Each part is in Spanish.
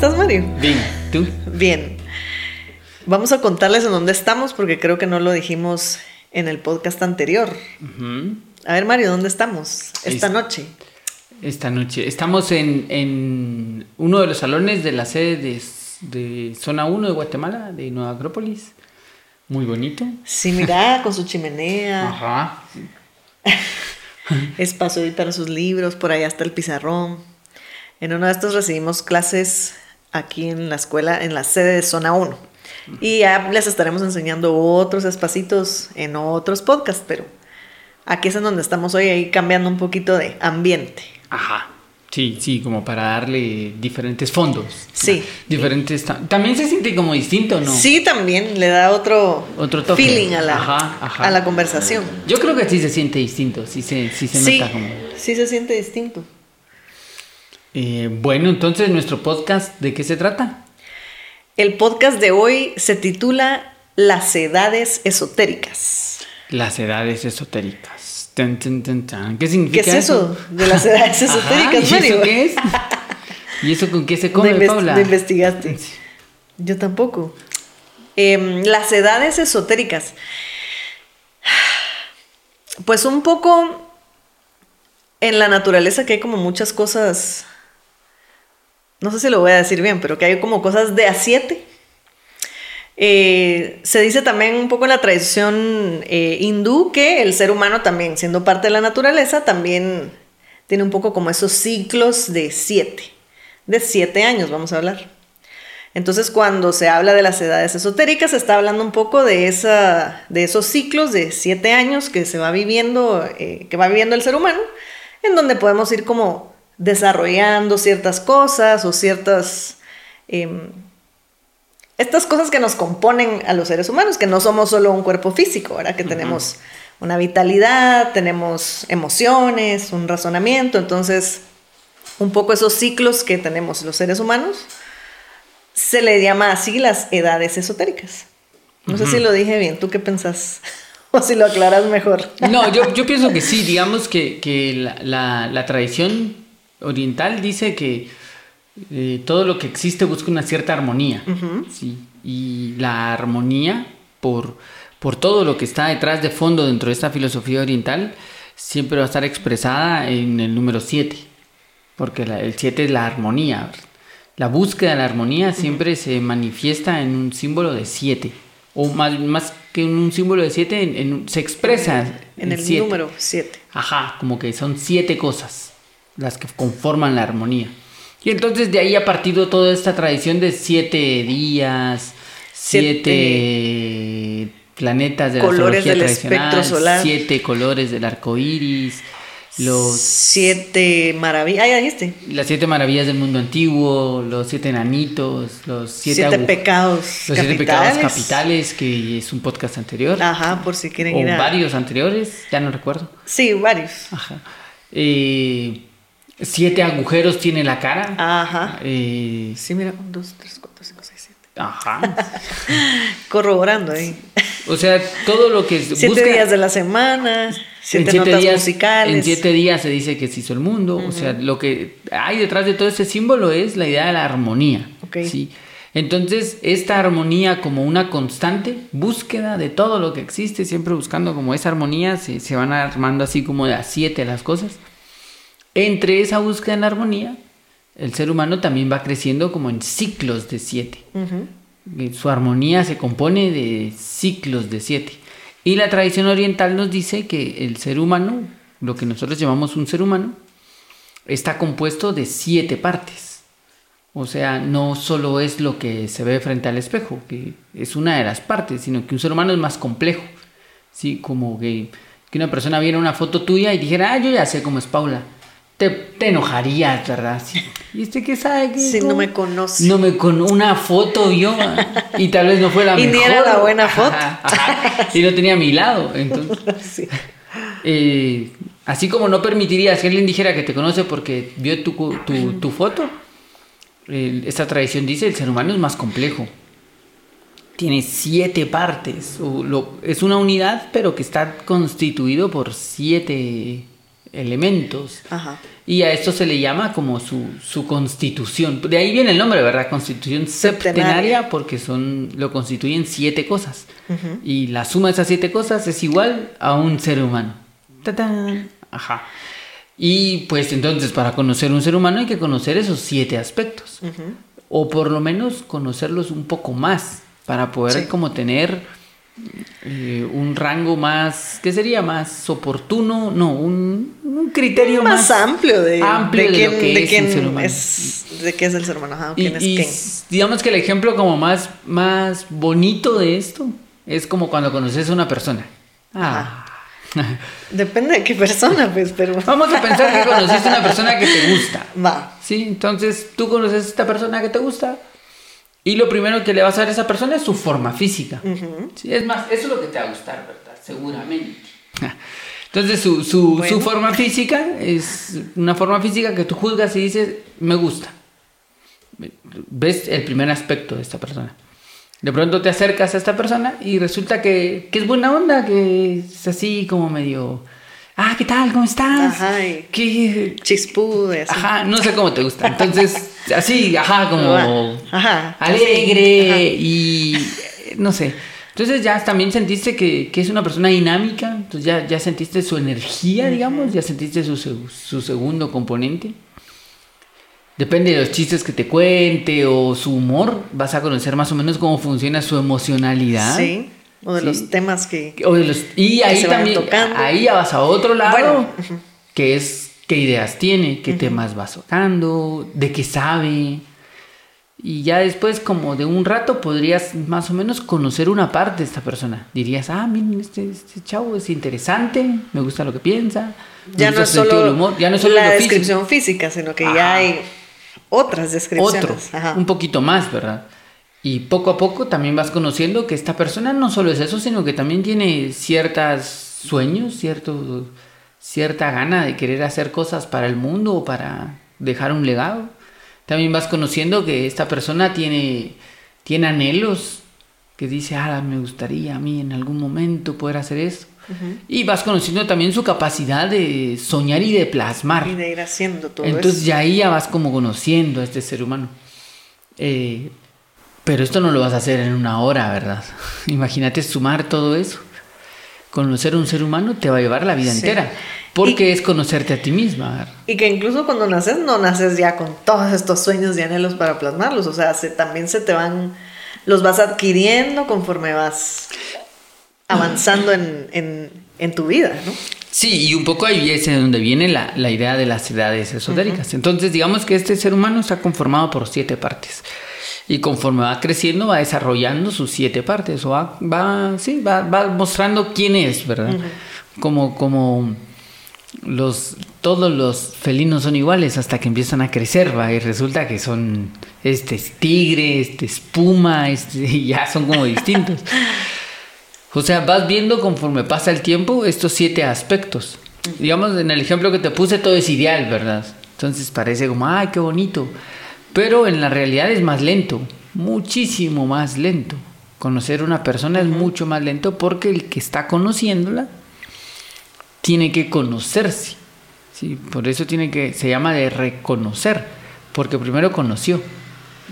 estás, Mario? Bien, ¿tú? Bien. Vamos a contarles en dónde estamos porque creo que no lo dijimos en el podcast anterior. A ver, Mario, ¿dónde estamos esta noche? Esta noche. Estamos en, uno de los salones de la sede de, Zona 1 de Guatemala, de Nueva Acrópolis. Muy bonito. Sí, mira, con su chimenea. Ajá. Espacio ahí para sus libros, por allá está el pizarrón. En uno de estos recibimos clases aquí en la escuela, en la sede de Zona 1. Y ya les estaremos enseñando otros espacitos en otros podcasts, pero aquí es en donde estamos hoy, ahí cambiando un poquito de ambiente. Ajá. Sí, sí, como para darle diferentes fondos. Sí. Diferentes. También se siente como distinto, ¿no? Sí, también le da otro, otro feeling a la, a la conversación. Yo creo que sí se siente distinto, sí se, sí se nota como. Sí, se siente distinto. Eh, bueno, entonces, nuestro podcast, ¿de qué se trata? El podcast de hoy se titula Las edades esotéricas. Las edades esotéricas. ¿Qué significa ¿Qué es eso? De las edades esotéricas, ¿y eso qué es? ¿Y eso con qué se come, no Paula? No investigaste. Yo tampoco. Em, las edades esotéricas. Pues un poco en la naturaleza que hay como muchas cosas no sé si lo voy a decir bien, pero que hay como cosas de a siete. Eh, se dice también un poco en la tradición eh, hindú que el ser humano también, siendo parte de la naturaleza, también tiene un poco como esos ciclos de siete, de siete años vamos a hablar. Entonces cuando se habla de las edades esotéricas, se está hablando un poco de, esa, de esos ciclos de siete años que se va viviendo, eh, que va viviendo el ser humano, en donde podemos ir como desarrollando ciertas cosas o ciertas... Em, estas cosas que nos componen a los seres humanos, que no somos solo un cuerpo físico, ¿verdad? Que tenemos una vitalidad, tenemos emociones, un razonamiento, entonces un poco esos ciclos que tenemos los seres humanos, se le llama así las edades esotéricas. No sé si lo dije bien, ¿tú qué pensás? o si lo aclaras mejor. No, yo, yo pienso que sí, digamos que, que la, la, la, tradición oriental dice que eh, todo lo que existe busca una cierta armonía. ¿sí? Y la armonía, por, por todo lo que está detrás de fondo dentro de esta filosofía oriental, siempre va a estar expresada en el número 7. Porque el 7 es la armonía. La búsqueda de la armonía siempre se manifiesta en un símbolo de 7. O más, más que en un símbolo de 7, se expresa en, el número 7. Ajá, como que son 7 cosas las que conforman la armonía. Y entonces de ahí ha partido toda esta tradición de siete días, siete, planetas de la colores del espectro solar, siete colores del arco iris, los siete maravillas, ah, dijiste. Las siete maravillas del mundo antiguo, los siete enanitos, los siete, pecados los siete pecados capitales, que es un podcast anterior. Ajá, por si quieren o ir varios anteriores, ya no recuerdo. Sí, varios. Ajá. Eh, Siete agujeros tiene la cara. Ajá. Eh, sí, mira, un, dos, tres, cuatro, cinco, seis, siete. Ajá. Corroborando ahí. O sea, todo lo que siete días de la semana, siete, notas días, musicales. En siete días se dice que se hizo el mundo. O sea, lo que hay detrás de todo ese símbolo es la idea de la armonía. Okay. ¿sí? Entonces, esta armonía como una constante búsqueda de todo lo que existe, siempre buscando como esa armonía, se, se van armando así como de a siete las cosas entre esa búsqueda en armonía, el ser humano también va creciendo como en ciclos de siete. Su armonía se compone de ciclos de siete. Y la tradición oriental nos dice que el ser humano, lo que nosotros llamamos un ser humano, está compuesto de siete partes. O sea, no solo es lo que se ve frente al espejo, que es una de las partes, sino que un ser humano es más complejo. ¿sí? Como que, que una persona viera una foto tuya y dijera, ah, yo ya sé cómo es Paula te, te enojarías, ¿verdad? ¿Y este qué sabe? Que si no me conoce. No me con una foto yo y tal vez no fue la y mejor. Y ni era la buena foto. y no tenía a mi lado. Entonces, eh, así como no permitiría que alguien dijera que te conoce porque vio tu, tu, tu foto, esta tradición dice el ser humano es más complejo. Tiene siete partes. O lo, es una unidad, pero que está constituido por siete elementos. Ajá. Y a esto se le llama como su, su constitución. De ahí viene el nombre, ¿verdad? Constitución septenaria, Septenaria. porque son, lo constituyen siete cosas. Y la suma de esas siete cosas es igual a un ser humano. ¡Tatán! Ajá. Y pues entonces para conocer un ser humano hay que conocer esos siete aspectos. O por lo menos conocerlos un poco más para poder Sí. como tener eh, un rango más, ¿qué sería? Más oportuno, no, un, un criterio Más, más, amplio de, amplio de de quién, lo que de es quién un ser humano. es, de qué es el ser humano, ajá, o Y, quién es y quién. digamos que el ejemplo como más, más bonito de esto es como cuando conoces a una persona. Ah. Depende de qué persona, pues, pero... Vamos a pensar que conociste a una persona que te gusta. Va. Sí, entonces tú conoces a esta persona que te gusta y lo primero que le vas a ver a esa persona es su forma física. Sí, es más, eso es lo que te va a gustar, ¿verdad? Seguramente. Entonces su, su, Bueno. su forma física es una forma física que tú juzgas y dices, me gusta. Ves el primer aspecto de esta persona. De pronto te acercas a esta persona y resulta que, que es buena onda, que es así como medio... Ah, ¿qué tal? ¿Cómo estás? Ajá, y- ¿Qué, Chispude, así. Ajá, no sé cómo te gusta. Entonces, así, ajá, como Ajá, alegre y no sé. Entonces ya también sentiste que, que es una persona dinámica, entonces ya, ya sentiste su energía, digamos, ya sentiste su, su segundo componente. Depende de los chistes que te cuente o su humor, vas a conocer más o menos cómo funciona su emocionalidad. Sí, o de Sí. los temas que... O de los- y ahí se también, tocando. ahí ya vas a otro lado, Bueno, que es qué ideas tiene, qué temas va tocando, de qué sabe. Y ya después, como de un rato, podrías más o menos conocer una parte de esta persona. Dirías, ah, miren, este, este chavo es interesante, me gusta lo que piensa. Ya no es solo humor, ya no es solo la descripción física, sino que Ajá. ya hay otras descripciones. Otro, Ajá. un poquito más, ¿verdad? Y poco a poco también vas conociendo que esta persona no solo es eso, sino que también tiene ciertos sueños, cierto, cierta gana de querer hacer cosas para el mundo o para dejar un legado. También vas conociendo que esta persona tiene, tiene anhelos, que dice, ah, me gustaría a mí en algún momento poder hacer esto. Y vas conociendo también su capacidad de soñar y de plasmar. Y de ir haciendo todo Entonces eso. ya ahí ya vas como conociendo a este ser humano. Eh, pero esto no lo vas a hacer en una hora, ¿verdad? Imagínate sumar todo eso. Conocer a un ser humano te va a llevar la vida Sí. entera. Porque es conocerte a ti misma. ¿verdad? Y que incluso cuando naces, no naces ya con todos estos sueños y anhelos para plasmarlos. O sea, se, también se te van, los vas adquiriendo conforme vas avanzando en, en, en tu vida, ¿no? Sí, y un poco ahí es de donde viene la, la idea de las edades esotéricas. Entonces, digamos que este ser humano está conformado por siete partes. Y conforme va creciendo, va desarrollando sus siete partes. O va, va, sí, va, va mostrando quién es, ¿verdad? Como, como los, todos los felinos son iguales hasta que empiezan a crecer, ¿va? Y resulta que son, este es tigre, este es puma, este, y ya son como distintos. O sea, vas viendo conforme pasa el tiempo estos siete aspectos. Digamos, en el ejemplo que te puse, todo es ideal, ¿verdad? Entonces parece como, ay, qué bonito. Pero en la realidad es más lento, muchísimo más lento. Conocer a una persona es mucho más lento porque el que está conociéndola tiene que conocerse. ¿sí? Por eso tiene que, se llama de reconocer, porque primero conoció.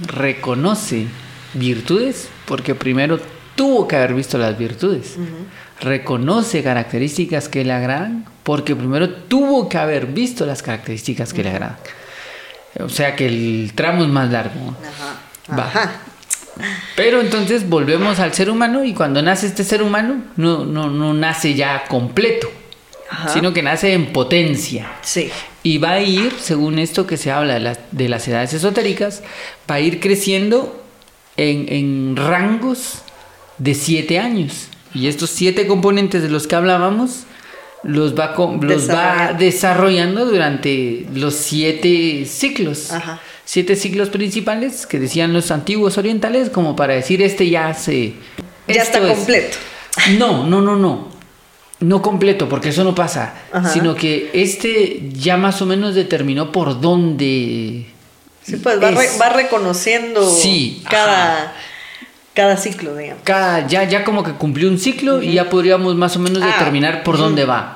Reconoce virtudes porque primero tuvo que haber visto las virtudes. Reconoce características que le agradan porque primero tuvo que haber visto las características que le agradan. O sea que el tramo es más largo. Ajá. Va. Ajá. Pero entonces volvemos al ser humano y cuando nace este ser humano no, no, no nace ya completo, Ajá. sino que nace en potencia. Sí. Y va a ir, según esto que se habla de, las- de las edades esotéricas, va a ir creciendo en, en rangos de siete años. Y estos siete componentes de los que hablábamos los va, los va Desarrollando. durante los siete ciclos. Ajá. Siete ciclos principales que decían los antiguos orientales, como para decir este ya se. Ya está es". completo. No, no, no, no. No completo, porque eso no pasa. Ajá. Sino que este ya más o menos determinó por dónde. Sí, pues va, re- va reconociendo Sí, cada, cada ciclo, digamos. Cada- ya, ya como que cumplió un ciclo y ya podríamos más o menos Ah, determinar por dónde va.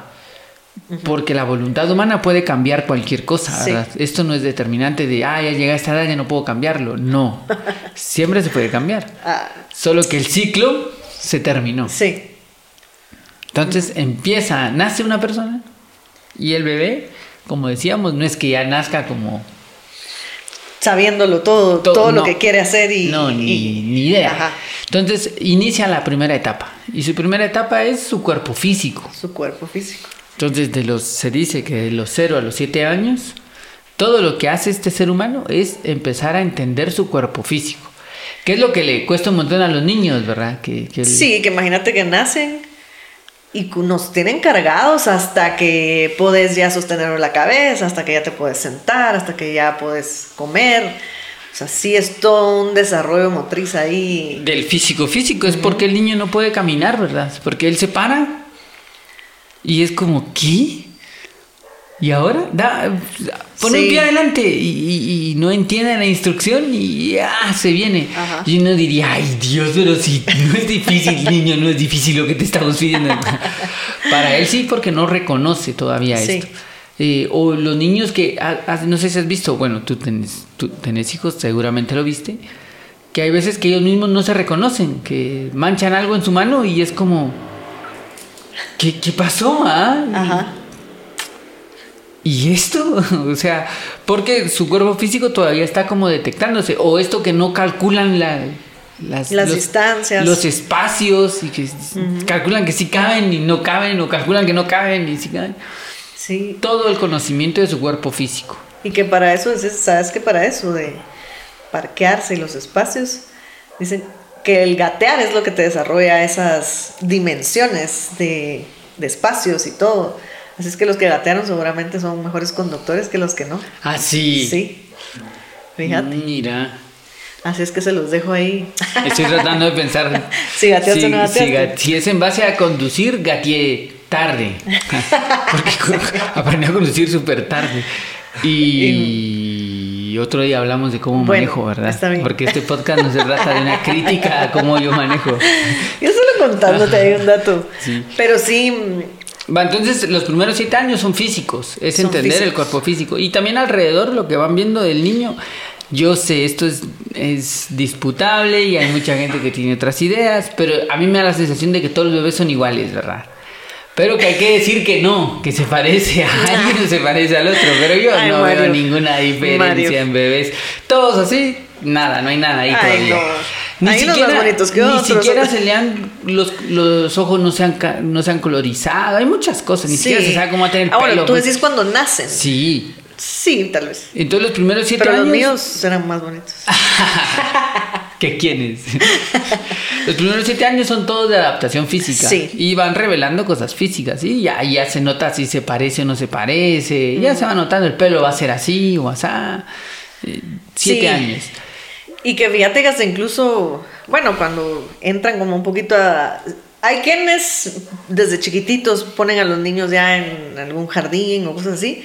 Porque la voluntad humana puede cambiar cualquier cosa. Esto no es determinante de, ah, ya llegué a esta edad, ya no puedo cambiarlo. No, siempre se puede cambiar. Ah, Solo que el ciclo se terminó. sí, Entonces empieza, nace una persona y el bebé, como decíamos, no es que ya nazca como... sabiéndolo todo, To- todo lo que quiere hacer y... no, ni, y- ni idea. Ajá, Entonces inicia la primera etapa y su primera etapa es su cuerpo físico. su cuerpo físico. Entonces de los, se dice que de los 0 a los 7 años, todo lo que hace este ser humano es empezar a entender su cuerpo físico. Que es lo que le cuesta un montón a los niños, ¿verdad? Que, que el- Sí, que imagínate que nacen y nos tienen cargados hasta que puedes ya sostener la cabeza, hasta que ya te puedes sentar, hasta que ya puedes comer. O sea, sí es todo un desarrollo motriz ahí. Del físico físico, es porque el niño no puede caminar, ¿verdad? Porque él se para y es como, ¿qué? Y ahora da, pone Sí. un pie adelante y, y- y no entiende la instrucción y ah, se viene. Ajá. Y uno diría, ay Dios, pero si no es difícil, niño, no es difícil lo que te estamos pidiendo. Para él sí, porque no reconoce todavía Sí. esto. Eh, o los niños que, no sé si has visto, bueno, tú tenés, tú tenés hijos, seguramente lo viste, que hay veces que ellos mismos no se reconocen, que manchan algo en su mano y es como, ¿qué, qué pasó? ah? Ajá. ¿Y esto? O sea, porque su cuerpo físico todavía está como detectándose, o esto que no calculan la, las, Las los- distancias. los espacios y que calculan que sí caben y no caben, o calculan que no caben y sí caben. Sí. Todo el conocimiento de su cuerpo físico. Y que para eso, es- ¿sabes que Para eso de parquearse y los espacios, dicen que el gatear es lo que te desarrolla esas dimensiones de, de espacios y todo. Así es que los que gatearon seguramente son mejores conductores que los que no. Ah, sí. Sí. Fíjate. Mira. Así es que se los dejo ahí. Estoy tratando de pensar. Si gateaste o no si, gateaste. ga- si es en base a conducir, gateé tarde. Porque aprendí a conducir súper tarde. Y otro día hablamos de cómo Bueno, manejo, ¿verdad? está bien. Porque este podcast no se trata de una crítica a cómo yo manejo. Yo solo contándote ahí un dato. Sí. Pero sí, Va, entonces los primeros siete años son físicos, es Son entender el cuerpo físico. Y también alrededor lo que van viendo del niño, yo sé, esto es, es disputable y hay mucha gente que tiene otras ideas, pero a mí me da la sensación de que todos los bebés son iguales, ¿verdad? Pero que hay que decir que no, que se parece a alguien o se parece al otro, pero yo Ay, no Mario. veo ninguna diferencia Mario. en bebés. Todos así, nada, no hay nada ahí Ay, todavía. no. Hay unos más bonitos que ni otros. siquiera se le han, los, los ojos no se han, no se han colorizado, hay muchas cosas, ni siquiera se sabe cómo va a tener el Ah, bueno, pelo. tú pues. decís cuando nacen. Sí. Sí, tal vez. Entonces los primeros siete Pero años. los míos serán más bonitos. ¿Qué quiénes? los primeros siete años son todos de adaptación física. Sí. Y van revelando cosas físicas. Y ya, ya se nota si se parece o no se parece. Ya se va notando el pelo va a ser así o así. Eh, siete Sí. años. Y que fíjate que hasta incluso, bueno, cuando entran como un poquito a... Hay quienes desde chiquititos ponen a los niños ya en algún jardín o cosas así.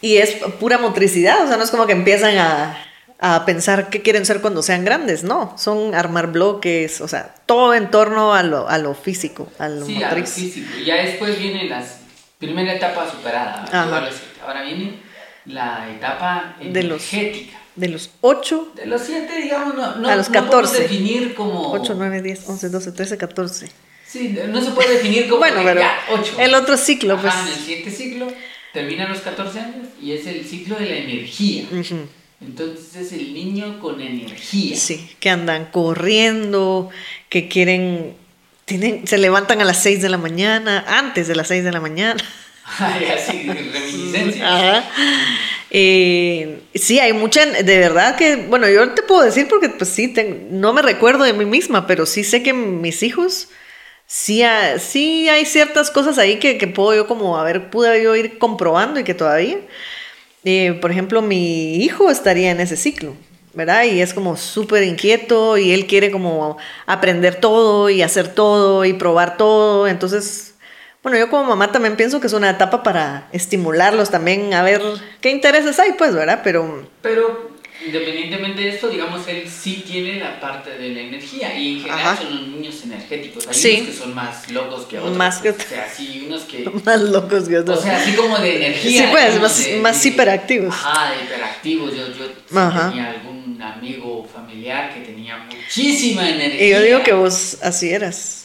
Y es pura motricidad, o sea, no es como que empiezan a, a pensar qué quieren ser cuando sean grandes, no. Son armar bloques, o sea, todo en torno a lo, a lo físico, a lo Sí, a lo motriz. físico. Ya después viene la primera etapa superada. Ahora viene la etapa De los- energética. De los 8, De los siete, digamos, no, no, A los no podemos 14. definir como... 8, 9, 10, 11, 12, 13, 14. Sí, no se puede definir como... Bueno, pero ya, el otro ciclo, Ajá, pues. en el siguiente ciclo terminan los 14 años y es el ciclo de la energía. Entonces es el niño con energía. Sí, que andan corriendo, que quieren, tienen, se levantan a las 6 de la mañana, antes de las 6 de la mañana. Ay, así, Ajá. Eh, sí, hay mucha, de verdad que, bueno, yo te puedo decir porque pues sí, ten- no me recuerdo de mí misma, pero sí sé que mis hijos, sí, ha- sí hay ciertas cosas ahí que, que puedo yo como, a ver, pude yo ir comprobando y que todavía, eh, por ejemplo, mi hijo estaría en ese ciclo. ¿Verdad? Y es como súper inquieto y él quiere como aprender todo y hacer todo y probar todo. Entonces, bueno, yo como mamá también pienso que es una etapa para estimularlos también a ver qué intereses hay, pues, ¿verdad? Pero Pero Independientemente de esto, digamos, él sí tiene la parte de la energía y en general Ajá. son los niños energéticos. Hay Sí. unos que son más locos que otros. Más que O sea, sí, unos que... Más locos que O otros. sea, así como de energía. Sí, pues, más- de- más de- hiperactivos. Ajá, de hiperactivos. Yo, yo sí tenía algún amigo familiar que tenía muchísima energía. y yo digo que vos así eras.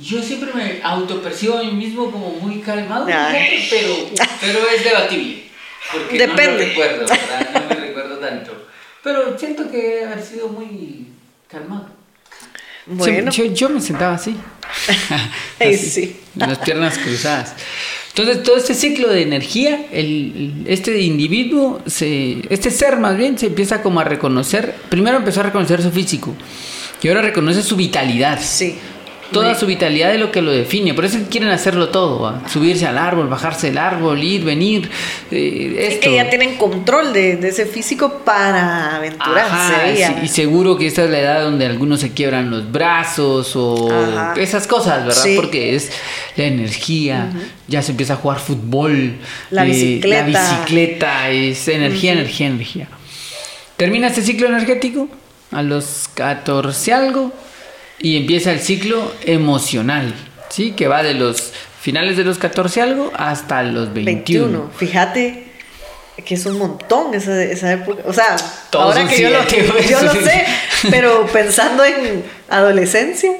Yo siempre me autopercibo a mí mismo como muy calmado, Ay. pero, pero es debatible. Porque no Depende. me recuerdo, ¿verdad? No me recuerdo tanto. Pero siento que haber sido muy calmado. Bueno, yo, yo me sentaba así. Así, sí. Las piernas cruzadas. Entonces, todo este ciclo de energía, el, este individuo, se, este ser más bien, se empieza como a reconocer. Primero empezó a reconocer su físico. Y ahora reconoce su vitalidad. sí. Toda su vitalidad es lo que lo define. Por eso quieren hacerlo todo. ¿va? Subirse al árbol, bajarse del árbol, ir, venir. eh, Es que ya tienen control de, de ese físico para aventurarse. Ajá, ya. sí, y seguro que esta es la edad donde algunos se quiebran los brazos o Ajá. esas cosas, ¿verdad? Sí. Porque es la energía, ya se empieza a jugar fútbol, La eh, bicicleta. la bicicleta, es energía, energía, energía. Termina este ciclo energético a los 14 algo y empieza el ciclo emocional, ¿sí? Que va de los finales de los 14 algo hasta los 21. 21. Fíjate que es un montón esa, esa época. O sea, Todos ahora que yo lo, yo lo sé, pero pensando en adolescencia,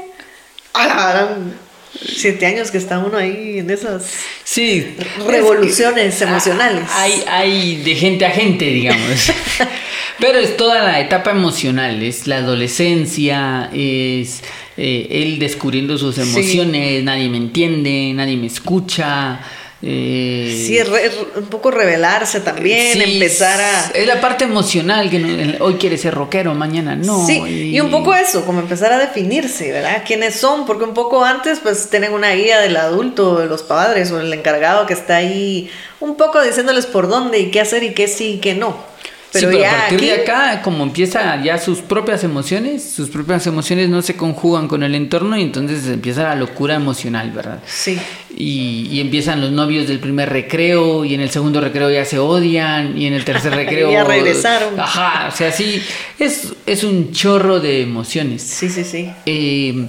ah, eran siete años que está uno ahí en esas Sí. revoluciones Es que- emocionales. Ah, Hay, hay de gente a gente, digamos. Pero es toda la etapa emocional, es la adolescencia, es eh, él descubriendo sus Sí. emociones, nadie me entiende, nadie me escucha. Eh, Sí, re- un poco revelarse también, sí, empezar a... Es la parte emocional, que no- hoy quiere ser rockero, mañana no. sí, y un poco eso, como empezar a definirse, ¿verdad? ¿Quiénes son? Porque un poco antes pues tienen una guía del adulto, de los padres o el encargado que está ahí un poco diciéndoles por dónde y qué hacer y qué sí y qué no. Pero, sí, pero ya a partir aquí, de acá, como empieza ya sus propias emociones, sus propias emociones no se conjugan con el entorno y entonces empieza la locura emocional, ¿verdad? Sí, Y, y empiezan los novios del primer recreo y en el segundo recreo ya se odian y en el tercer recreo Ya regresaron. Ajá, o sea, sí, es, es un chorro de emociones. sí, sí, sí. Eh,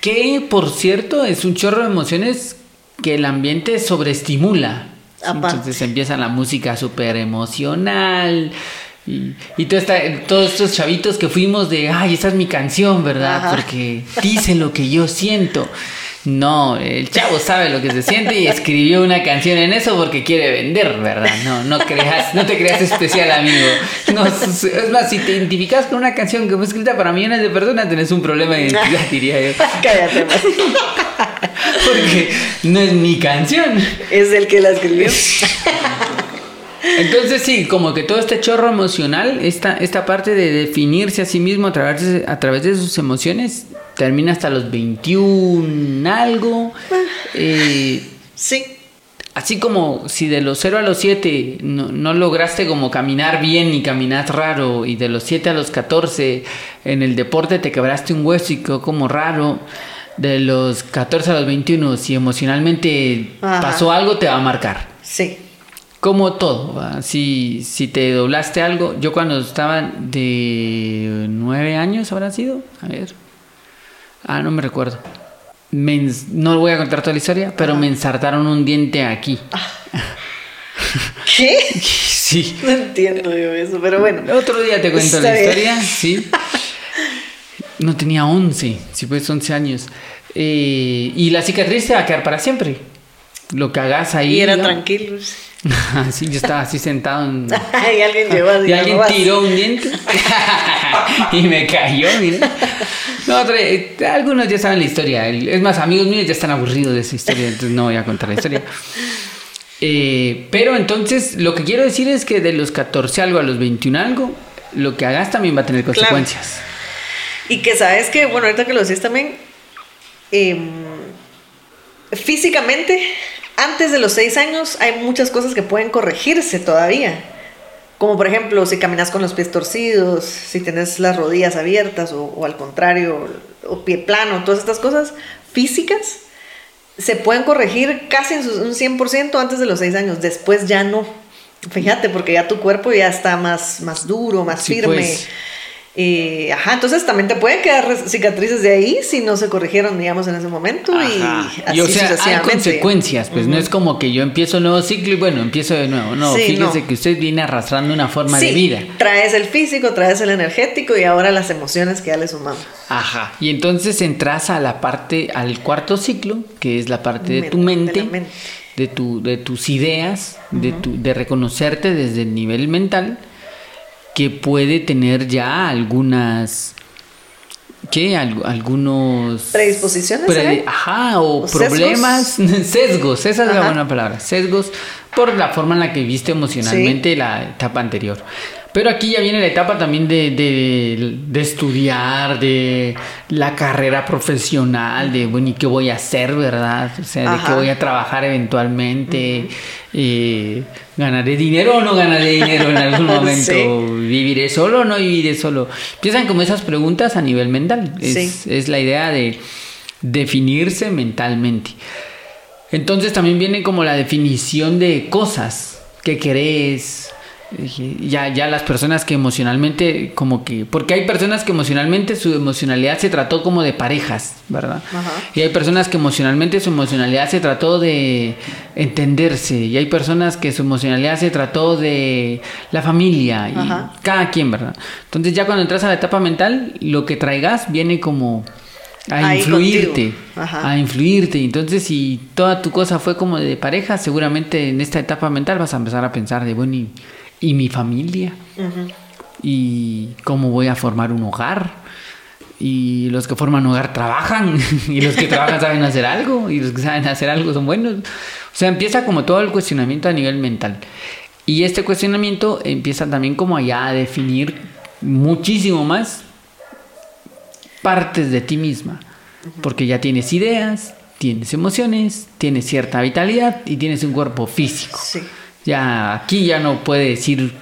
que, por cierto, es un chorro de emociones que el ambiente sobreestimula. Aparte. Entonces empieza la música súper emocional. Y, y todo esta- todos estos chavitos que fuimos de, ay, esa es mi canción, ¿verdad? Ajá. Porque dice lo que yo siento. No, el chavo sabe lo que se siente y escribió una canción en eso porque quiere vender, ¿verdad? No, no creas, no te creas especial, amigo. No, es más, si te identificas con una canción que fue escrita para millones de personas, tenés un problema de identidad, diría yo. Cállate, man. Porque no es mi canción. es el que la escribió. Entonces sí, como que todo este chorro emocional, esta, esta parte de definirse a sí mismo a través, de, a través de sus emociones, termina hasta los 21 algo. Eh, Sí, así como si de los 0 a los 7 no, no lograste como caminar bien y caminas raro, y de los 7 a los 14 en el deporte te quebraste un hueso y quedó como raro. De los 14 a los 21, si emocionalmente Ajá. pasó algo, te va a marcar. sí. Como todo, ¿va? si, si te doblaste algo, yo cuando estaba de nueve años habrá sido, a ver, ah, no me recuerdo, Me no voy a contar toda la historia, pero me ensartaron un diente aquí, ¿Qué? sí, No entiendo yo eso, pero bueno. otro día te cuento la historia, sí, no tenía 11, sí pues 11 años, Eh, y la cicatriz se va a quedar para siempre, lo que hagas ahí, Y era ¿no? tranquilo. sí, yo estaba así sentado en... y alguien llegó así. Y alguien tiró un diente y me cayó, mira. No, otra- eh, algunos ya saben la historia. Es más, amigos míos ya están aburridos de esa historia, entonces no voy a contar la historia. Eh, pero entonces, lo que quiero decir es que de los 14 algo a los 21 algo, lo que hagas también va a tener consecuencias. Y que sabes que, bueno, ahorita que lo decís también, em, físicamente, antes de los seis años hay muchas cosas que pueden corregirse todavía. Como por ejemplo, si caminas con los pies torcidos, si tienes las rodillas abiertas o, o al contrario, o pie plano, todas estas cosas físicas se pueden corregir casi en un 100% antes de los seis años, después ya no. Fíjate, porque ya tu cuerpo ya está más, más duro, más Sí, firme. pues. Eh, ajá, entonces también te pueden quedar cicatrices de ahí si no se corrigieron, digamos, en ese momento. Y, así Y o sea, hay consecuencias, pues no es como que yo empiezo un nuevo ciclo y bueno, empiezo de nuevo. No, Sí, fíjese no. que usted viene arrastrando una forma Sí, de vida. traes el físico, traes el energético y ahora las emociones que ya le sumamos. Ajá. Y entonces entras a la parte, al cuarto ciclo, que es la parte de tu de mente. de, tu, de tus ideas, de, tu, de reconocerte desde el nivel mental, que puede tener ya algunas, ¿qué? Al- algunos... Predisposiciones, Pre- ¿será? Ajá, o, problemas, sesgos, esa es la buena palabra, sesgos por la forma en la que viviste emocionalmente la etapa anterior. Pero aquí ya viene la etapa también de, de- de estudiar, de la carrera profesional, de, bueno, ¿y qué voy a hacer, verdad? O sea, de qué voy a trabajar eventualmente, eh, ¿ganaré dinero o no ganaré dinero en algún momento? Sí. ¿Viviré solo o no viviré solo? Empiezan como esas preguntas a nivel mental. Es, Sí. es la idea de definirse mentalmente. Entonces también viene como la definición de cosas que querés. Ya, ya las personas que emocionalmente, como que, porque hay personas que emocionalmente su emocionalidad se trató como de parejas, ¿verdad? Ajá. Y hay personas que emocionalmente su emocionalidad se trató de entenderse. Y hay personas que su emocionalidad se trató de la familia. Y Ajá. cada quien, ¿verdad? Entonces ya cuando entras a la etapa mental, lo que traigas viene como a Ahí influirte. A influirte. Entonces, si toda tu cosa fue como de pareja, seguramente en esta etapa mental vas a empezar a pensar de, bueno, ¿y, y mi familia? ¿Y cómo voy a formar un hogar? Y los que forman hogar trabajan, y los que trabajan saben hacer algo, y los que saben hacer algo son buenos. O sea, empieza como todo el cuestionamiento a nivel mental. Y este cuestionamiento empieza también como allá a definir muchísimo más partes de ti misma. Porque ya tienes ideas, tienes emociones, tienes cierta vitalidad y tienes un cuerpo físico. Sí. Ya aquí ya no puede decir,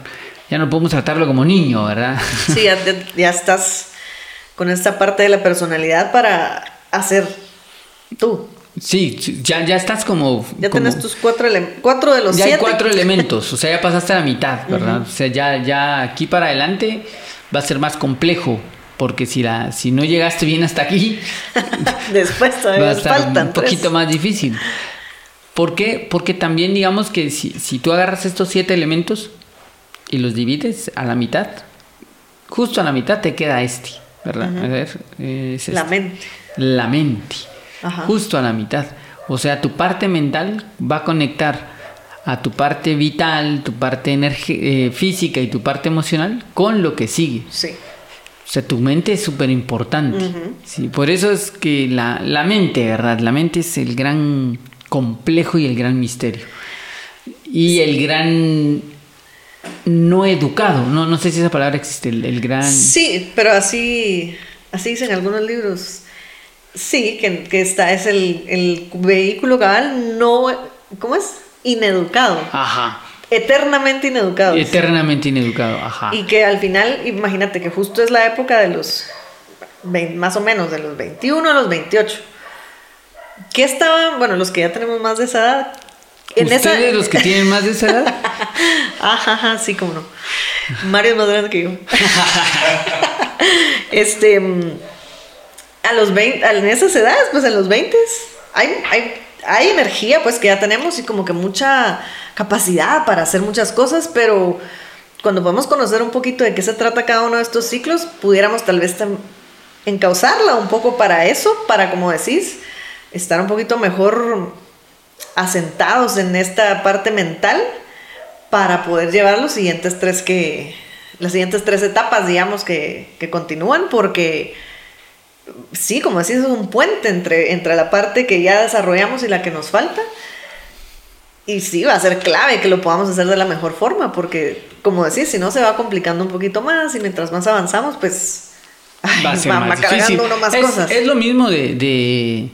ya no podemos tratarlo como niño, ¿verdad? Sí, ya, ya- estás con esta parte de la personalidad para hacer tú. Sí, ya, ya estás como... Ya como- tienes tus cuatro, cuatro de los ya siete. hay cuatro elementos, o sea, ya pasaste a la mitad, ¿verdad? O sea, ya, ya aquí para adelante va a ser más complejo, porque si, la, si no llegaste bien hasta aquí, Después va a todavía estar faltan un poquito tres. más difícil. ¿Por qué? Porque también digamos que si, si tú agarras estos siete elementos y los divides a la mitad, justo a la mitad te queda este, ¿verdad? A ver, es La este. mente. La mente. Ajá. Justo a la mitad. O sea, tu parte mental va a conectar a tu parte vital, tu parte eh, física y tu parte emocional con lo que sigue. Sí. O sea, tu mente es súper importante. Sí, por eso es que la, la mente, ¿verdad? La mente es el gran complejo y el gran misterio. Y el gran no educado. No, no sé si esa palabra existe. El, el gran... Sí, pero así, así dicen algunos libros. Sí, que, que está, es el, el vehículo cabal no, ¿cómo es? Ineducado. Ajá. Eternamente ineducado. Eternamente ineducado. Ajá. Y que al final, imagínate que justo es la época de los, más o menos, de los 21 a los 28. ¿Qué estaban, bueno, los que ya tenemos más de esa edad? ¿Ustedes los que tienen más de esa edad? Ajá, ajá, sí, como no. Mario es más grande que yo. este, mm, a los 20, en esas edades, pues en los 20 hay, hay, hay energía, pues que ya tenemos y como que mucha capacidad para hacer muchas cosas, pero cuando podemos conocer un poquito de qué se trata cada uno de estos ciclos, pudiéramos tal vez encauzarla un poco para eso, para, como decís, estar un poquito mejor asentados en esta parte mental para poder llevar los siguientes tres que las siguientes tres etapas digamos que, que continúan porque sí como decís es un puente entre, entre la parte que ya desarrollamos y la que nos falta. Y sí va a ser clave que lo podamos hacer de la mejor forma porque como decís si no se va complicando un poquito más y mientras más avanzamos pues ay, va a ser va- más va cargando uno más es, cosas. es lo mismo de, de,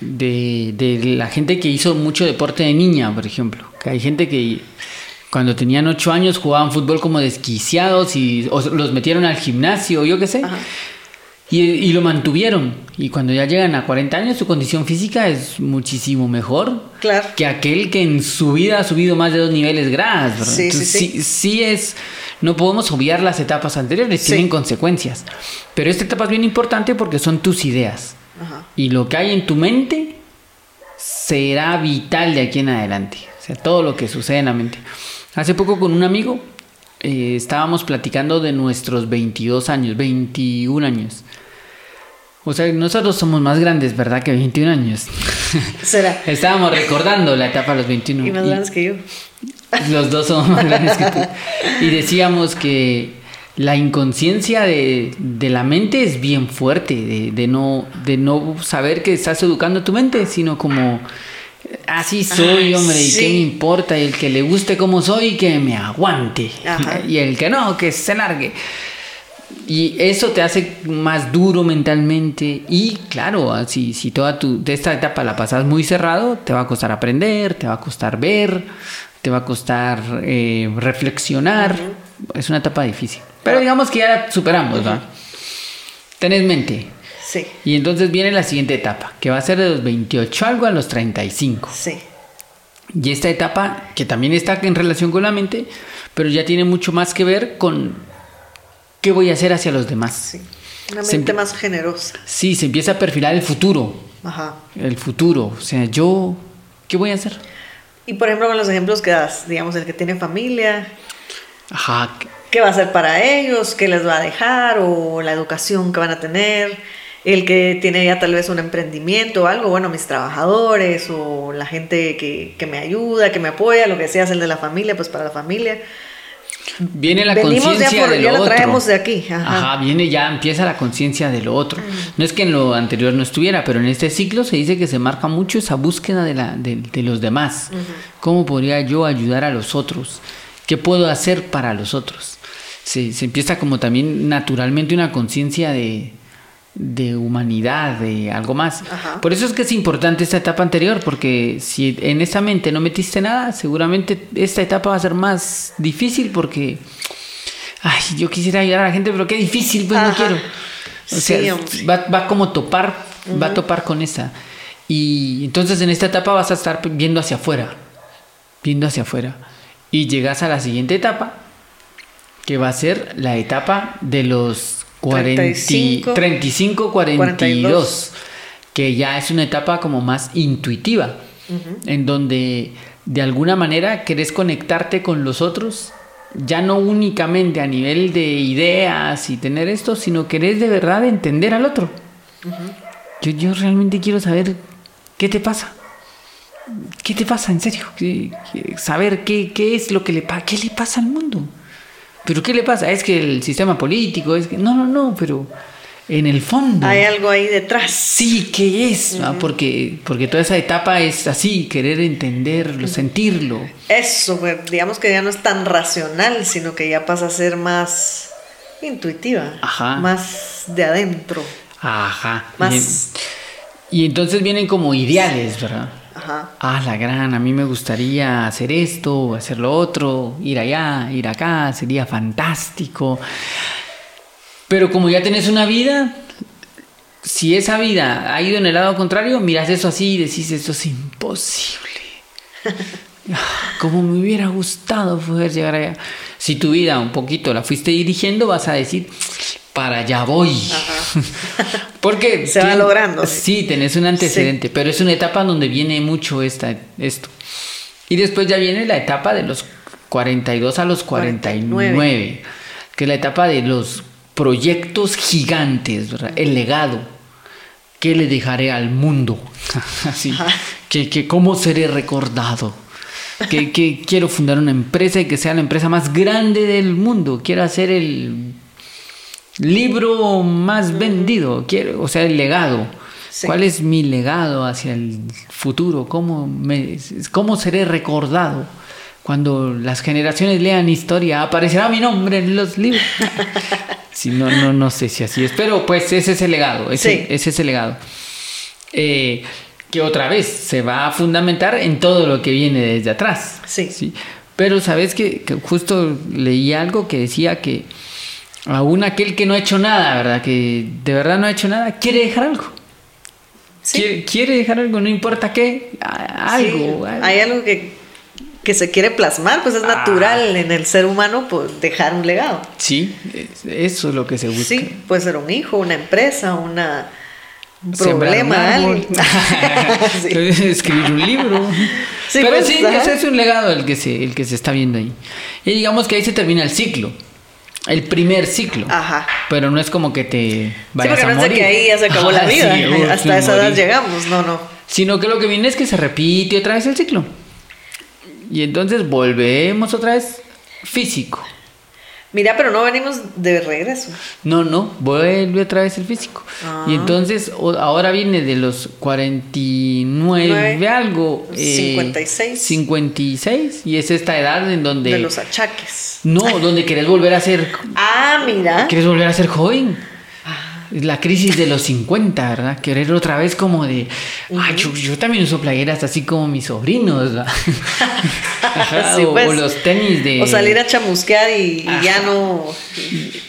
de, de la gente que hizo mucho deporte de niña, por ejemplo. Que hay gente que cuando tenían ocho años jugaban fútbol como desquiciados y o los metieron al gimnasio, yo qué sé. Ajá. Y, y lo mantuvieron. Y cuando ya llegan a 40 años, su condición física es muchísimo mejor Claro. que aquel que en su vida ha subido más de dos niveles grados. Sí, sí, Entonces, sí. sí es, no podemos obviar las etapas anteriores, tienen consecuencias. Pero esta etapa es bien importante porque son tus ideas. Ajá. Y lo que hay en tu mente será vital de aquí en adelante. O sea, todo lo que sucede en la mente. Hace poco con un amigo eh, estábamos platicando de nuestros 22 años, 21 años. O sea, nosotros somos más grandes, ¿verdad? Que 21 años. Será. Estábamos recordando la etapa de los 21. Y más grandes que yo. los dos somos más grandes que tú. Y decíamos que la inconsciencia de, de la mente es bien fuerte, de, de no, de no saber que estás educando tu mente, sino como así soy, Ah, hombre, y qué me importa, y el que le guste como soy, que me aguante. Ajá. Y el que no, que se largue. Y eso te hace más duro mentalmente. Y claro, ah, si, si toda tu, de esta etapa la pasas muy cerrado, te va a costar aprender, te va a costar ver, te va a costar eh, reflexionar. Es una etapa difícil. Pero digamos que ya la superamos, ¿va? Tenés mente. Sí. Y entonces viene la siguiente etapa, que va a ser de los 28 algo a los 35. Sí. Y esta etapa, que también está en relación con la mente, pero ya tiene mucho más que ver con qué voy a hacer hacia los demás. Sí. Una Se mente empie- más generosa. Sí, se empieza a perfilar el futuro. Ajá. El futuro. O sea, yo, ¿qué voy a hacer? Y por ejemplo, con los ejemplos que das, digamos, el que tiene familia, Ajá. Qué va a hacer para ellos, qué les va a dejar, o la educación que van a tener, el que tiene ya tal vez un emprendimiento o algo, bueno, mis trabajadores, o la gente que, que me ayuda, que me apoya, lo que sea, es el de la familia, pues para la familia. Viene la conciencia de lo ya la otro. traemos de aquí, ajá. viene ya, empieza la conciencia de lo otro. No es que en lo anterior no estuviera, pero en este ciclo se dice que se marca mucho esa búsqueda de, la, de, de los demás. ¿Cómo podría yo ayudar a los otros? ¿Qué puedo hacer para los otros? Se, se empieza como también naturalmente una conciencia de, de humanidad, de algo más. Ajá. Por eso es que es importante esta etapa anterior, porque si en esa mente no metiste nada, seguramente esta etapa va a ser más difícil porque, ay, yo quisiera ayudar a la gente, pero qué difícil, pues no quiero. O Sí, sea, va, va como topar, va a topar con esa. Y entonces en esta etapa vas a estar viendo hacia afuera, viendo hacia afuera. Y llegas a la siguiente etapa, que va a ser la etapa de los 40, 35, 35, 42, 42. que ya es una etapa como más intuitiva, en donde de alguna manera querés conectarte con los otros, ya no únicamente a nivel de ideas y tener esto, sino querés de verdad entender al otro. yo, yo realmente quiero saber qué te pasa. ¿Qué te pasa, en serio? ¿Qué- qué- saber qué, qué es lo que le pasa, qué le pasa al mundo. ¿Pero qué le pasa? Es que el sistema político, es que... No, no, no, pero en el fondo... Hay algo ahí detrás. Sí, ¿qué es? ¿no? Porque, porque toda esa etapa es así, querer entenderlo, sentirlo. Eso, pues, digamos que ya no es tan racional, sino que ya pasa a ser más intuitiva, Ajá. más de adentro. Ajá. Más- Y, y entonces vienen como ideales, ¿verdad? Ajá. Ah, la gran, a mí me gustaría hacer esto, hacer lo otro, ir allá, ir acá, sería fantástico. Pero como ya tenés una vida, si esa vida ha ido en el lado contrario, miras eso así y decís, esto es imposible. Como me hubiera gustado poder llegar allá. Si tu vida un poquito la fuiste dirigiendo, vas a decir, para allá voy. Porque Se va logrando. Sí, tenés un antecedente, pero es una etapa donde viene mucho esta, esto. Y después ya viene la etapa de los 42 a los 49, 49. que es la etapa de los proyectos gigantes, ¿verdad? el legado. ¿Qué le dejaré al mundo? Así, que, que cómo seré recordado. Que, que quiero fundar una empresa y que sea la empresa más grande del mundo. Quiero hacer el libro más vendido, quiero, o sea, el legado. Sí. ¿Cuál es mi legado hacia el futuro? ¿Cómo, me, ¿Cómo seré recordado? Cuando las generaciones lean historia, aparecerá mi nombre en los libros. Si no, no, no sé si así es, pero pues ese es el legado, ese, Sí. ese es el legado. Eh, que otra vez se va a fundamentar en todo lo que viene desde atrás. Sí. Pero sabes que, que justo leí algo que decía que Aún aquel que no ha hecho nada, ¿verdad? Que de verdad no ha hecho nada, quiere dejar algo. Sí. Quiere, quiere dejar algo, no importa qué, algo. Sí, algo. Hay algo que, que se quiere plasmar, pues es Ah. natural en el ser humano pues, dejar un legado. Sí, es- eso es lo que se busca. Sí, puede ser un hijo, una empresa, una, un problema, alguien. Sí. Escribir un libro. Pero pues, sí, ese es un legado el que, se, el que se está viendo ahí. Y digamos que ahí se termina el ciclo. El primer ciclo. Ajá. Pero no es como que te Sí, vayas porque a no morir. que ahí ya se acabó la vida. sí, Hasta sí, esa edad llegamos. No, no. Sino que lo que viene es que se repite otra vez el ciclo. Y entonces volvemos otra vez físico. Mira, pero no venimos de regreso. No, no, vuelve otra vez el físico. Ah. Y entonces o- ahora viene de los 49 Nueve, algo. eh, 56. 56. Y es esta edad en donde... De los achaques. No, donde querés volver a ser... Ah, mira. Quieres volver a ser joven. La crisis de los 50, ¿verdad? Querer otra vez como de... Ay, yo, yo también uso playeras así como mis sobrinos, ¿verdad? Ajá, Sí, o, pues. o los tenis de... O salir a chamusquear y, y ya no.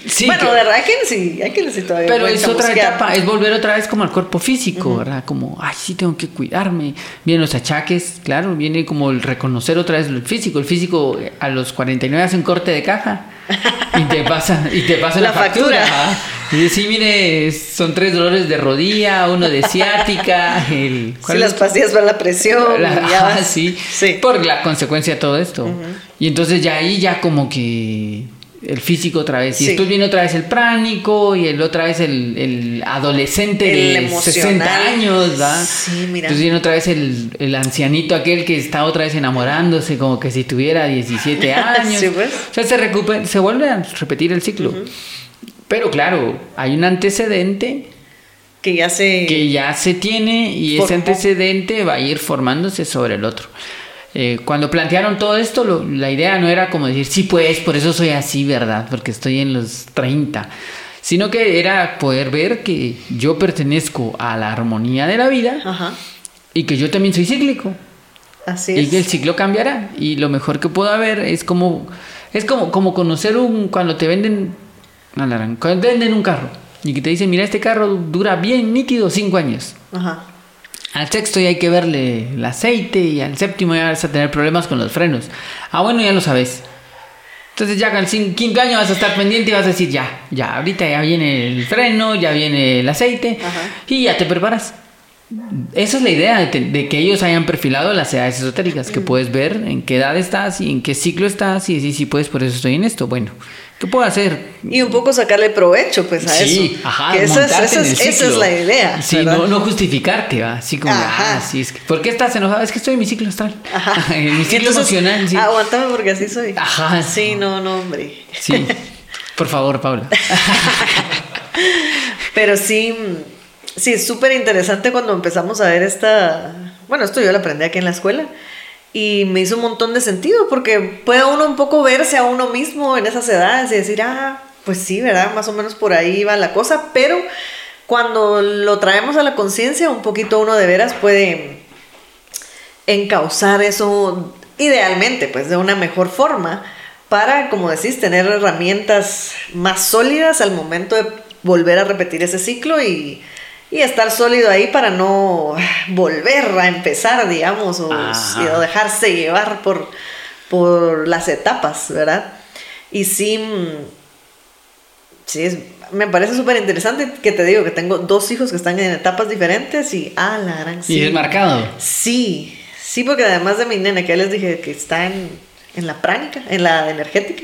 Sí, bueno, que- de verdad, hay quienes sí, hay quienes sí todavía. Pero es otra etapa, es volver otra vez como al cuerpo físico, ¿verdad? Como, ay, sí, tengo que cuidarme. Vienen los achaques, claro, viene como el reconocer otra vez el físico. El físico eh, a los 49 hace un corte de caja y te pasa, y te pasa La la, factura. factura. dice, sí, mire, son tres dolores de rodilla, uno de ciática, el... Sí, ¿cuál las pastillas para la presión. La- ya vas. sí, Sí. por la consecuencia de todo esto. Y entonces ya ahí ya como que el físico otra vez. Y Sí. después viene otra vez el pránico y el otra vez el, el adolescente El de emocional. 60 años, ¿verdad? Sí, mira. Entonces viene otra vez el, el ancianito aquel que está otra vez enamorándose como que si tuviera 17 años. Sí, pues. O sea, se, recupera, se vuelve a repetir el ciclo. Pero claro, hay un antecedente Que ya se. que ya se tiene y ese antecedente va a ir formándose sobre el otro. Eh, cuando plantearon todo esto, lo- la idea no era como decir, sí, pues, por eso soy así, ¿verdad? Porque estoy en los 30. Sino que era poder ver que yo pertenezco a la armonía de la vida Ajá. y que yo también soy cíclico Así y es. que el ciclo cambiará. Y lo mejor que puedo haber es como, es como, como conocer un, cuando te venden, cuando te venden un carro y que te dicen, mira, este carro dura bien nítido cinco años. Ajá. Al sexto ya hay que verle el aceite y al séptimo ya vas a tener problemas con los frenos. Ah, bueno, ya lo sabes. Entonces ya al quinto año vas a estar pendiente y vas a decir, ya, ya, ahorita ya viene el freno, ya viene el aceite Ajá. y ya te preparas. Esa es la idea de, te- de que ellos hayan perfilado las edades esotéricas, que puedes ver en qué edad estás y en qué ciclo estás y decir, sí, pues por eso estoy en esto. Bueno, ¿qué puedo hacer? Y un poco sacarle provecho, pues, a Sí, eso. ajá, Que esa esa en es- el esa es la idea. Sí, no, no justificarte, ¿va? Así como, Ajá. ah, sí, es que, ¿por qué estás enojado? Es que estoy en mi ciclo astral. Ajá. en mi ciclo entonces, emocional, sí. Aguántame porque así soy. Ajá. Sí, no, no, hombre. Sí. Por favor, Paula. Pero sí, sí, es súper interesante cuando empezamos a ver esta... Bueno, esto yo lo aprendí aquí en la escuela y me hizo un montón de sentido porque puede uno un poco verse a uno mismo en esas edades y decir, ah, pues sí, ¿verdad? Más o menos por ahí va la cosa, pero cuando lo traemos a la conciencia, un poquito uno de veras puede encauzar eso idealmente, pues de una mejor forma, para, como decís, tener herramientas más sólidas al momento de volver a repetir ese ciclo y, y estar sólido ahí para no volver a empezar, digamos, o, dejarse llevar por, por las etapas, ¿verdad? Y sí, mm, sí es, me parece súper interesante que te digo que tengo dos hijos que están en etapas diferentes y, ah, la gran Y es marcado. Sí, sí, porque además de mi nena, que ya les dije que está en, en la pránica, en la energética,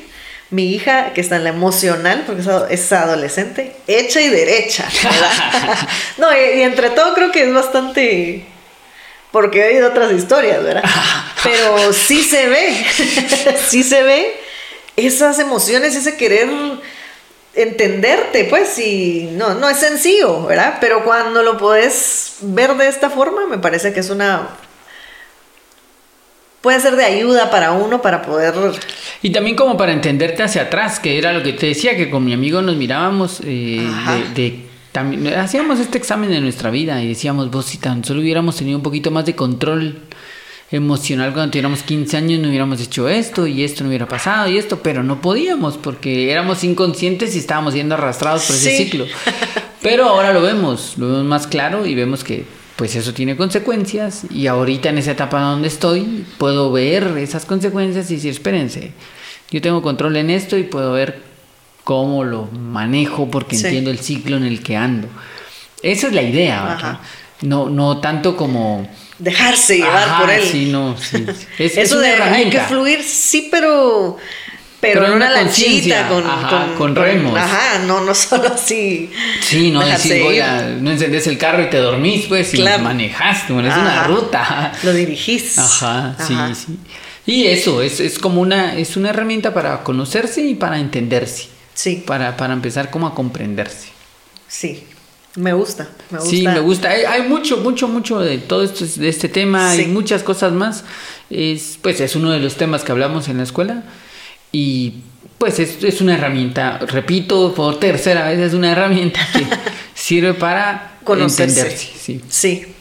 mi hija que está en la emocional, porque es, ado- es adolescente, hecha y derecha, no, y, entre todo creo que es bastante... Porque he oído otras historias, ¿verdad? Pero sí se ve, sí se ve esas emociones, ese querer entenderte, pues, y no, no es sencillo, ¿verdad? Pero cuando lo puedes ver de esta forma, me parece que es una... puede ser de ayuda para uno para poder... Y también como para entenderte hacia atrás, que era lo que te decía, que con mi amigo nos mirábamos eh, de- también hacíamos este examen de nuestra vida y decíamos, vos si tan solo hubiéramos tenido un poquito más de control emocional cuando tuviéramos 15 años no hubiéramos hecho esto y esto no hubiera pasado y esto, pero no podíamos porque éramos inconscientes y estábamos siendo arrastrados por ese ciclo. Pero ahora lo vemos, lo vemos más claro y vemos que pues eso tiene consecuencias y ahorita en esa etapa donde estoy puedo ver esas consecuencias y decir, espérense, yo tengo control en esto y puedo ver cómo lo manejo porque entiendo el ciclo en el que ando. Esa es la idea, no, no tanto como dejarse llevar por él. Sí, no, sí. Es, Eso de hay que fluir, sí, pero pero, en una, lanchita con, con, remos. ajá, no, no solo así. Sí, no decir, voy a, no encendés el carro y te dormís, pues, y manejaste, es una ruta. Lo dirigís. Ajá, sí, sí. Y eso, es, es como una, es una herramienta para conocerse y para entenderse. Sí. Para, para empezar como a comprenderse. Sí. Me gusta, me gusta. Sí, me gusta. Hay, mucho, mucho, mucho de todo esto, de este tema y muchas cosas más. Es, pues es uno de los temas que hablamos en la escuela y pues es, es una herramienta, repito por tercera vez, es una herramienta que sirve para entenderse. Sí. sí.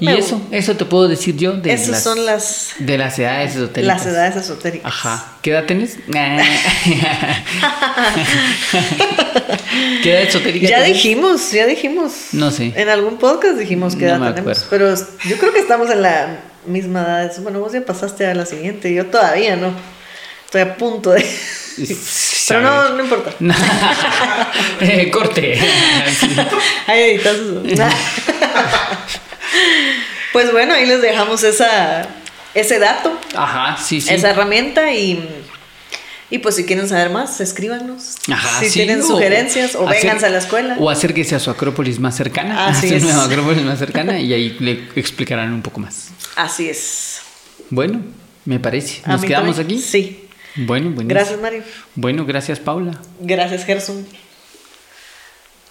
Y eso, eso te puedo decir yo de Esas son las de las edades esotéricas. Las edades esotéricas. Ajá. ¿Qué edad tenés? ¿Qué edad esotérica? Ya dijimos, ya dijimos. No sé. En algún podcast dijimos qué edad tenemos. Pero yo creo que estamos en la misma edad. Bueno, vos ya pasaste a la siguiente, yo todavía no. Estoy a punto de. Pero no, no importa. eh, corte. Ahí editas eso. Pues bueno, ahí les dejamos esa, ese dato. Ajá, sí, sí. Esa herramienta y, y pues si quieren saber más, escríbanos. Ajá, si tienen sugerencias o, vénganse a la escuela. O acérquese a su acrópolis más cercana. Así a su nueva acrópolis más cercana y ahí le explicarán un poco más. Así es. Bueno, me parece. ¿Nos quedamos aquí? Sí. Bueno, bueno. Gracias, Mario. Bueno, gracias, Paula. Gracias, Gerson.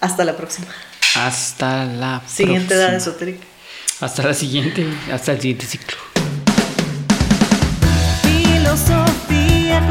Hasta la próxima. Hasta la Siguiente edad esotérica. Hasta la siguiente, hasta el siguiente ciclo. Filosofía